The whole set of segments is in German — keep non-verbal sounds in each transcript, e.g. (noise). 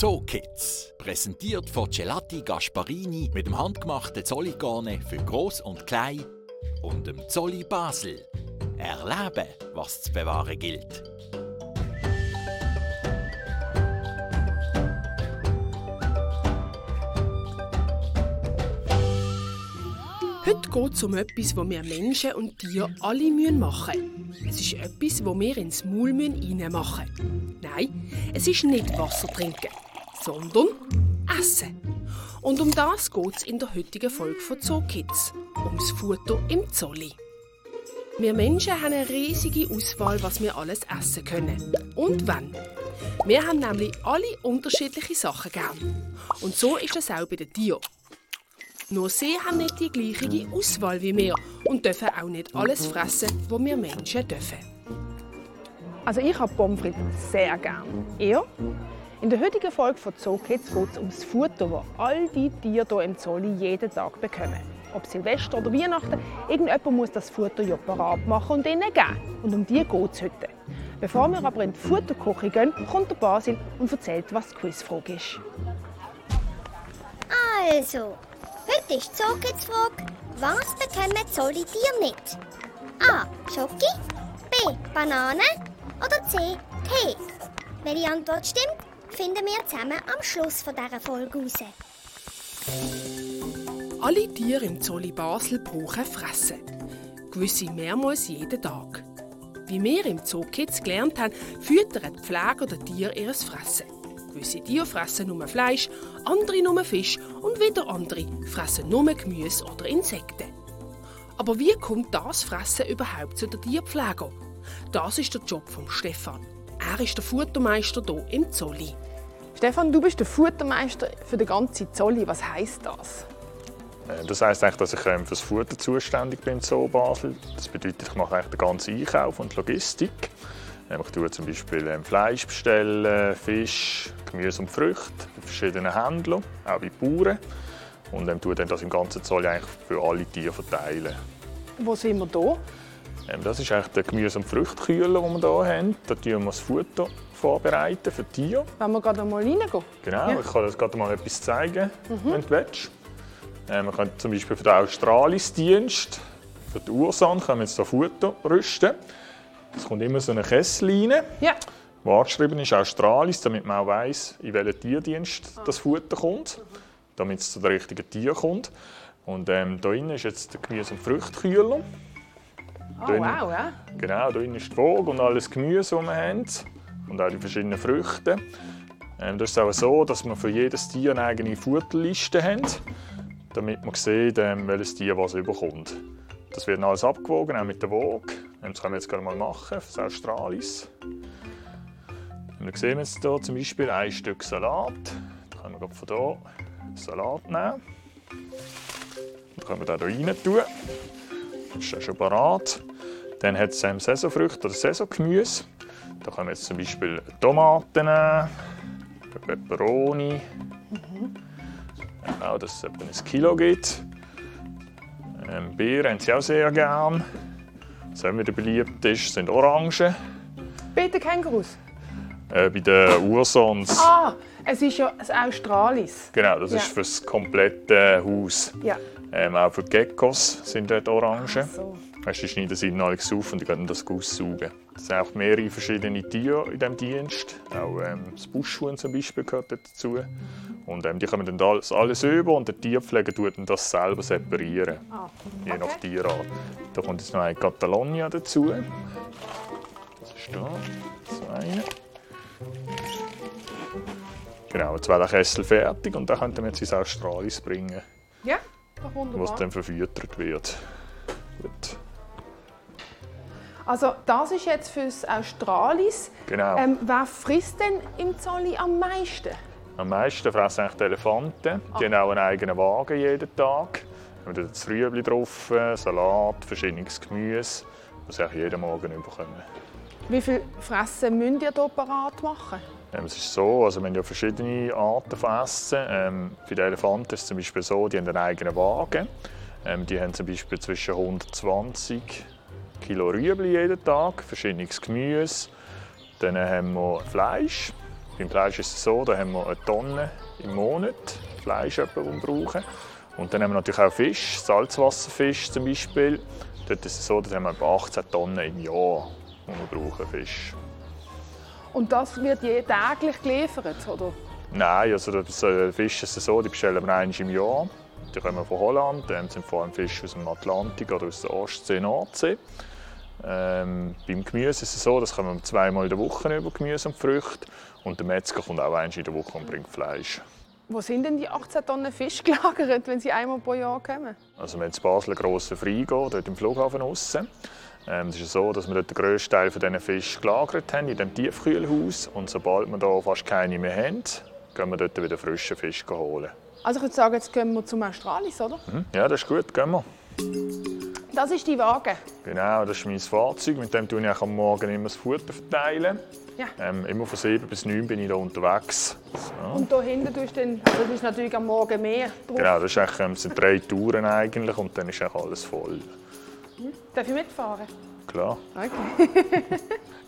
Zookids. Präsentiert von Gelati Gasparini mit dem handgemachten Zolligane für Groß und Klein und dem Zolli Basel. Erleben, was zu bewahren gilt. Heute geht es um etwas, das wir Menschen und Tiere alle machen müssen. Es ist etwas, das wir ins Maul reinmachen müssen. Nein, es ist nicht Wasser trinken, sondern Essen. Und um das geht es in der heutigen Folge von Zookids. Ums Futter im Zolli. Wir Menschen haben eine riesige Auswahl, was wir alles essen können. Und wann. Wir haben nämlich alle unterschiedliche Sachen gern. Und so ist es auch bei den Tieren. Nur sie haben nicht die gleiche Auswahl wie wir und dürfen auch nicht alles fressen, was wir Menschen dürfen. Also ich habe Pommes frites sehr gern. Ihr? In der heutigen Folge von Zookids geht es ums Futter, das all die Tiere hier im Zolli jeden Tag bekommen. Ob Silvester oder Weihnachten, irgendjemand muss das Futter ja parat machen und ihnen geben. Und um die geht es heute. Bevor wir aber in die Futterküche gehen, kommt der Basil und erzählt, was die Quizfrage ist. Also, heute ist die Zookids-Frage, was bekommen Zolli-Tiere nicht? A. Schoki, B. Banane oder C. Tee? Welche Antwort stimmt, finden wir zusammen am Schluss dieser Folge heraus. Alle Tiere im Zolli Basel brauchen Fressen. Gewisse mehrmals jeden Tag. Wie wir im Zookids gelernt haben, füttern die Pfleger der Tiere ihres Fressen. Gewisse Tiere fressen nur Fleisch, andere nur Fisch und wieder andere fressen nur Gemüse oder Insekten. Aber wie kommt das Fressen überhaupt zu den Tierpfleger? Das ist der Job von Stefan. Er ist der Futtermeister hier im Zolli. Stefan, du bist der Futtermeister für den ganzen Zolli. Was heißt das? Äh, Das heisst eigentlich, dass ich ähm, für das Futter zuständig bin im Zoo Basel. Das bedeutet, ich mache eigentlich den ganzen Einkauf und Logistik. Ähm, Ich tue zum Beispiel ähm, Fleisch bestellen, Fisch, Gemüse und Früchte bei verschiedenen Händlern, auch bei Bauern. Und ähm, tue dann das im ganzen Zoll eigentlich für alle Tiere verteilen. Wo sind wir hier? Ähm, Das ist eigentlich der Gemüse- und Früchtekühler, den wir hier haben. Da tun wir das Futter vorbereiten für die Tiere. Wenn wir gerade mal reingehen. Genau, Ja. ich kann dir gerade mal etwas zeigen, wenn du willst. Äh, man kann zum Beispiel für den Australis-Dienst, für die Ursan, können wir jetzt hier Futter rüsten. Es kommt immer so eine Kessel rein, Ja. wo angeschrieben ist Australis, damit man auch weiss, in welchen Tierdienst das Futter kommt, damit es zu den richtigen Tieren kommt. Und ähm, hier innen ist jetzt der Gemüse- und Früchtekühler. Oh, wow, ja. Genau, hier ist die Waage und alles Gemüse, das wir haben. Und auch die verschiedenen Früchte. Ähm, das ist auch so, dass wir für jedes Tier eine eigene Futterliste haben, damit man sieht, ähm, welches Tier was überkommt. Das wird alles abgewogen, auch mit der Waage. Ähm, Das können wir jetzt gerade mal machen, für das Australis. Und dann sehen wir jetzt hier zum Beispiel ein Stück Salat. Da können wir von hier Salat nehmen. Dann können wir den hier rein tun. Das ist ja schon parat. Dann hat es ähm, Saisonfrüchte oder Saisongemüse. Da können wir jetzt zum Beispiel Tomaten Peperoni. Auch, dass es etwa ein Kilo gibt. Ähm, Beeren haben sie auch sehr gern. Was auch wieder beliebt ist, sind Orangen. Bitte Kängurus. Äh, bei den Ursons. Ah, es ist ja das Australis. Genau, das Ja. ist für das komplette Haus. Ja. Ähm, auch für die Geckos sind dort Orangen. So. Weißt, die schneiden sie in alles auf und die können das aussaugen. Es sind auch mehrere verschiedene Tiere in diesem Dienst. Auch ähm, das Buschhuhn zum Beispiel gehört dazu. Und ähm, die kommen dann alles, alles über und der Tierpfleger tut dann das selber separieren. Ah, Je nach okay. Tierart. Da kommt jetzt noch ein Catalonia dazu. Das ist da. So eine. Genau, jetzt wäre der Kessel fertig und dann könnten wir jetzt ins Australis bringen, Ja, wo es wunderbar. dann verfüttert wird. Gut. Also das ist jetzt fürs Australis. Genau. Ähm, wer frisst denn im Zolli am meisten? Am meisten fressen eigentlich die Elefanten. Die haben auch einen eigenen Wagen jeden Tag. Da haben wir das Rüebli drauf, äh, Salat, verschiedenes Gemüse, das sie auch jeden Morgen bekommen. Wie viel Fressen müsst ihr hier parat machen? Ähm, es ist so, also wir haben ja verschiedene Arten von Essen. Ähm, bei den Elefanten ist es zum Beispiel so, die haben einen eigenen Wagen. Ähm, die haben zum Beispiel zwischen 120 Kilo Rüebli jeden Tag, verschiedenes Gemüse. Dann haben wir Fleisch, Beim Fleisch ist es so, da haben wir eine Tonne im Monat Fleisch, die wir brauchen. Und dann haben wir natürlich auch Fisch, Salzwasserfisch zum Beispiel. Dort ist es so, da haben wir etwa 18 Tonnen im Jahr, die wir brauchen, Fisch. Und das wird je täglich geliefert, oder? Nein, also das äh, Fisch ist so, die bestellen wir einmal im Jahr. Die kommen von Holland, die sind vor allem Fische aus dem Atlantik oder aus der Ostsee, Nordsee. Ähm, beim Gemüse ist es so, das kommen wir zweimal in der Woche über Gemüse und Früchte. Und der Metzger kommt auch einmal in der Woche und bringt Fleisch. Wo sind denn die 18 Tonnen Fisch (laughs) gelagert, wenn sie einmal pro Jahr kommen? Also wir haben in Basel einen grossen Freigo, dort im Flughafen aussen. Ähm, es ist so, dass wir dort den grössten Teil von diesen Fisch gelagert haben, in diesem Tiefkühlhaus. Und sobald wir hier fast keine mehr haben, gehen wir dort wieder frischen Fisch holen. Also ich würde sagen, jetzt gehen wir zum Australis, oder? Mhm. Ja, das ist gut, gehen wir. Das ist die Waage. Genau, das ist mein Fahrzeug. Mit dem tue ich am Morgen immer das Futter verteilen. Ja. Ähm, immer von 7 bis 9 bin ich da unterwegs. So. Und hier hinten tust du dann, also das ist natürlich am Morgen mehr drauf. Genau, das, ist eigentlich, ähm, sind drei Touren eigentlich und dann ist eigentlich alles voll. Darf ich mitfahren? Klar. Okay. (laughs)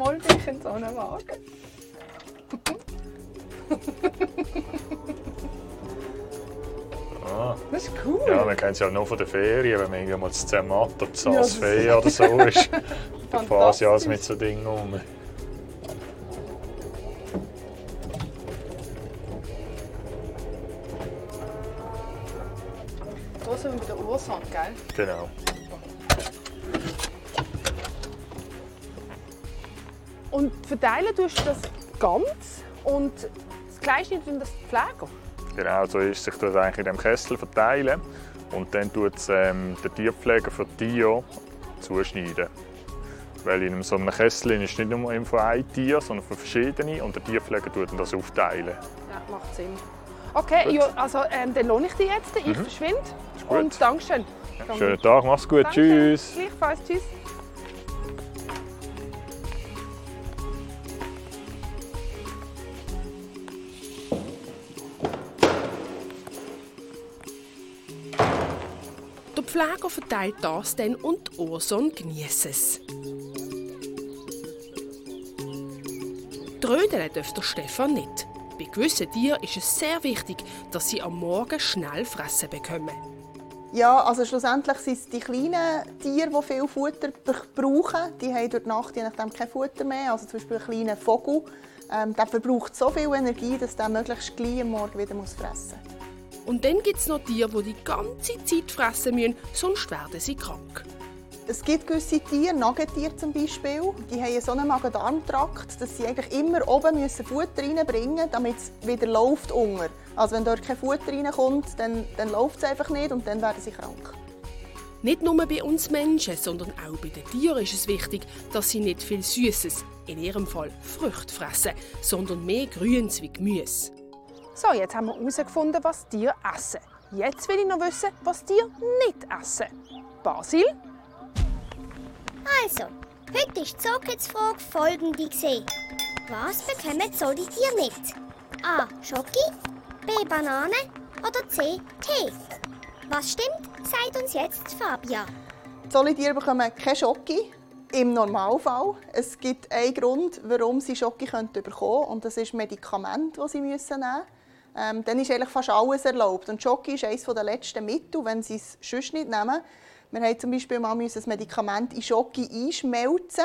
Mal bin ich in so einem Wagen. Ah. Das ist cool. Ja, man kennt es ja nur von der Ferien, wenn man irgendwann mal zu Zermatt oder zu Ja, Saasfee oder so ist. Dann fahren sie alles mit so Dingen um. Da sind wir bei der Ursache, gell? Genau. Und verteilen tust du das ganz und das Gleiche tun das die Pfleger. Genau, so ist sich das eigentlich in dem Kessel verteilen und dann tut es ähm, der Tierpfleger für die Tiere zuschneiden. Weil in so einem Kessel ist nicht nur von einem Tier, sondern von verschiedenen und der Tierpfleger tut dann das aufteilen. Ja, macht Sinn. Okay, ja, also ähm, dann lohne ich dich jetzt. Ich verschwinde. Mhm. gut. Und Dankeschön. Schönen Tag, mach's gut, Danke. tschüss. Gleichfalls, tschüss. Pfleger verteilt das dann und Urson genießt es. Trödeln darf der Stefan nicht. Bei gewissen Tieren ist es sehr wichtig, dass sie am Morgen schnell fressen bekommen. Ja, also schlussendlich sind es die kleinen Tiere, die viel Futter brauchen. Die haben durch die Nacht je nachdem kein Futter mehr. Also zum Beispiel ein kleiner Vogel. Ähm, der verbraucht so viel Energie, dass der möglichst gleich am Morgen wieder fressen muss. Und dann gibt es noch Tiere, die die ganze Zeit fressen müssen, sonst werden sie krank. Es gibt gewisse Tiere, Nagetiere zum Beispiel, die haben so einen Magen-Darm-Trakt, dass sie eigentlich immer oben müssen Futter reinbringen müssen, damit es wieder läuft unter. Also wenn dort kein Futter reinkommt, dann, dann läuft es einfach nicht und dann werden sie krank. Nicht nur bei uns Menschen, sondern auch bei den Tieren ist es wichtig, dass sie nicht viel Süßes, in ihrem Fall Früchte fressen, sondern mehr Grüns wie Gemüse. So, jetzt haben wir herausgefunden, was Tiere essen. Jetzt will ich noch wissen, was Tiere nicht essen. Basil, Also, heute ist die Zookids-Frage folgende. gewesen. Was bekommen Solitier nicht? A. Schoki, B. Banane oder C. Tee? Was stimmt, sagt uns jetzt Fabia. Die Solitiere bekommen keine Schoki im Normalfall. Es gibt einen Grund, warum sie Schoki bekommen könnten, und das ist Medikament, das sie müssen nehmen müssen. Ähm, dann ist eigentlich fast alles erlaubt. Und Schoki ist eines der letzten Mittel, wenn sie es sonst nicht nehmen. Wir haben zum Beispiel mal müssen das Medikament in Schoki einschmelzen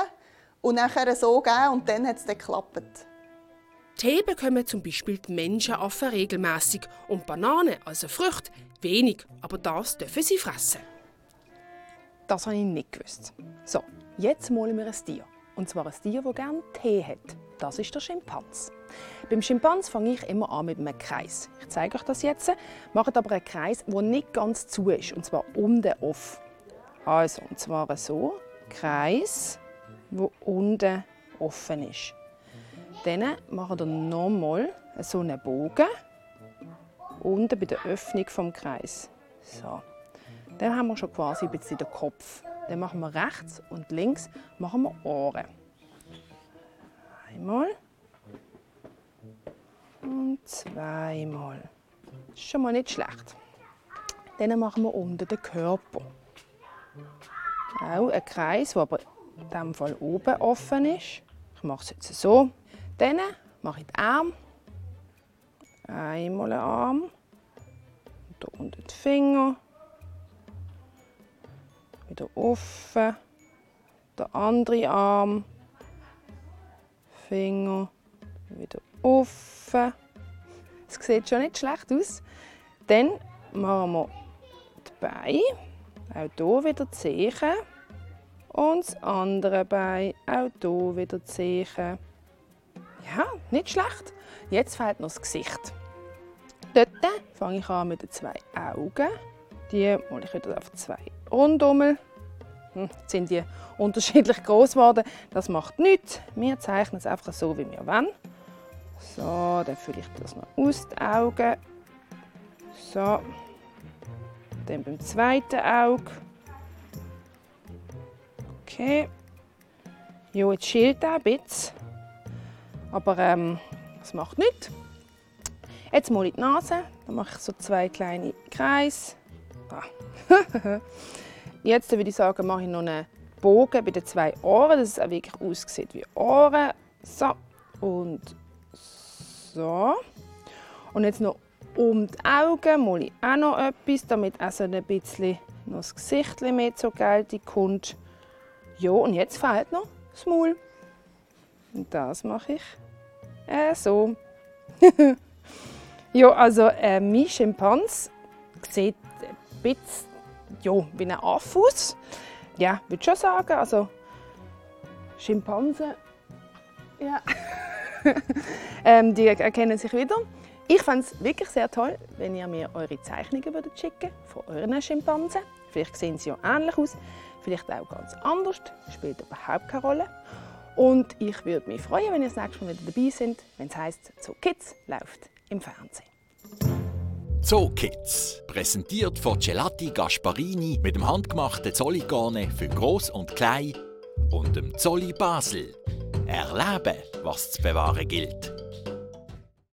und nachher so geben und dann hat es dann geklappt. Tee bekommen zum Beispiel die Menschenaffen regelmäßig und Bananen, also Früchte, wenig, aber das dürfen sie fressen. das habe ich nicht gewusst. So, jetzt malen wir ein Tier. Und zwar ein Tier, das gerne Tee hat. Das ist der Schimpans. Beim Schimpans fange ich immer an mit einem Kreis. Ich zeige euch das jetzt. Macht aber einen Kreis, der nicht ganz zu ist, und zwar unten off. Also, und zwar so, Kreis, wo unten offen ist. Dann machen wir nochmal so einen Bogen unten bei der Öffnung vom Kreis. So. Dann haben wir schon quasi ein bisschen den Kopf. Dann machen wir rechts und links machen wir Ohren. Einmal und zweimal. Ist schon mal nicht schlecht. Dann machen wir unten den Körper. Auch ein Kreis, der aber in diesem Fall oben offen ist. Ich mache es jetzt so. Dann mache ich den Arm. Einmal einen Arm. Hier unten die Finger. Wieder offen. Der andere Arm. Finger. Wieder offen. Es sieht schon nicht schlecht aus. Dann machen wir die Beine. Auch hier wieder die Zehen. Und das andere Bein, auch hier wieder die Zehen. Ja, nicht schlecht. Jetzt fehlt noch das Gesicht. Dort fange ich an mit den zwei Augen. Die mache ich wieder auf zwei Rundummeln. Hm, sind die unterschiedlich (laughs) groß geworden. Das macht nichts. Wir zeichnen es einfach so, wie wir wollen. So, dann fülle ich das noch aus, die Augen. So. Dann beim zweiten Auge. Okay. Ja, jetzt schielt er ein bisschen. Aber ähm, das macht nichts. Jetzt mal in die Nase. Dann mache ich so zwei kleine Kreise. Ah. (laughs) Jetzt würde ich sagen, mache ich noch einen Bogen bei den zwei Ohren, dass es auch wirklich aussieht wie Ohren. So. Und so. Und jetzt noch um die Augen mal ich auch noch etwas, damit auch so ein bisschen noch das Gesicht mehr zur Geltung kommt. Ja, und jetzt fehlt noch das Maul. Und das mache ich äh, so. (laughs) ja, also äh, mein Schimpans sieht ein bisschen ja, wie ein Affe aus. Ja, würde schon sagen. Also Schimpansen, ja. (laughs) ähm, die erkennen sich wieder. Ich fände es wirklich sehr toll, wenn ihr mir eure Zeichnungen würdet schicken von euren Schimpansen. Vielleicht sehen sie ja ähnlich aus, vielleicht auch ganz anders, spielt überhaupt keine Rolle. Und ich würde mich freuen, wenn ihr das nächste Mal wieder dabei seid, wenn es heisst, Zoo Kids läuft im Fernsehen. Zoo Kids, präsentiert von Gelati Gasparini mit dem handgemachten Zolligane für Groß und Klein und dem Zolli Basel. Erleben, was zu bewahren gilt.